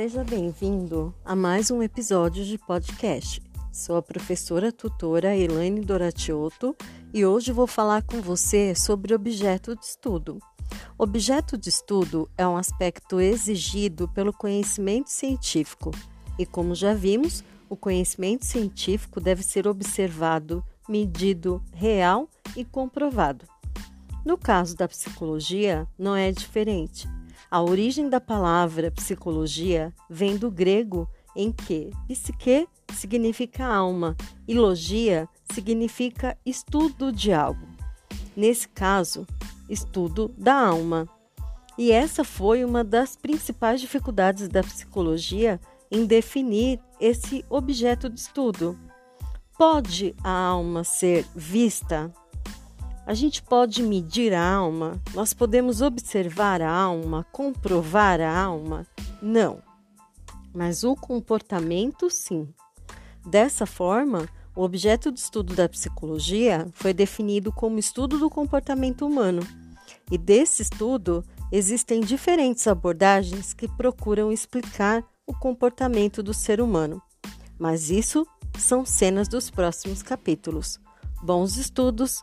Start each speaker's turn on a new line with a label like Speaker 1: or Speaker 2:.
Speaker 1: Seja bem-vindo a mais um episódio de podcast. Sou a professora tutora Elaine Doratiotto e hoje vou falar com você sobre objeto de estudo. Objeto de estudo é um aspecto exigido pelo conhecimento científico e, como já vimos, o conhecimento científico deve ser observado, medido, real e comprovado. No caso da psicologia, não é diferente. A origem da palavra psicologia vem do grego em que psique significa alma e logia significa estudo de algo. Nesse caso, estudo da alma. E essa foi uma das principais dificuldades da psicologia em definir esse objeto de estudo. Pode a alma ser vista? A gente pode medir a alma? Nós podemos observar a alma, comprovar a alma? Não. Mas o comportamento, sim. Dessa forma, o objeto de estudo da psicologia foi definido como estudo do comportamento humano. E desse estudo existem diferentes abordagens que procuram explicar o comportamento do ser humano. Mas isso são cenas dos próximos capítulos. Bons estudos!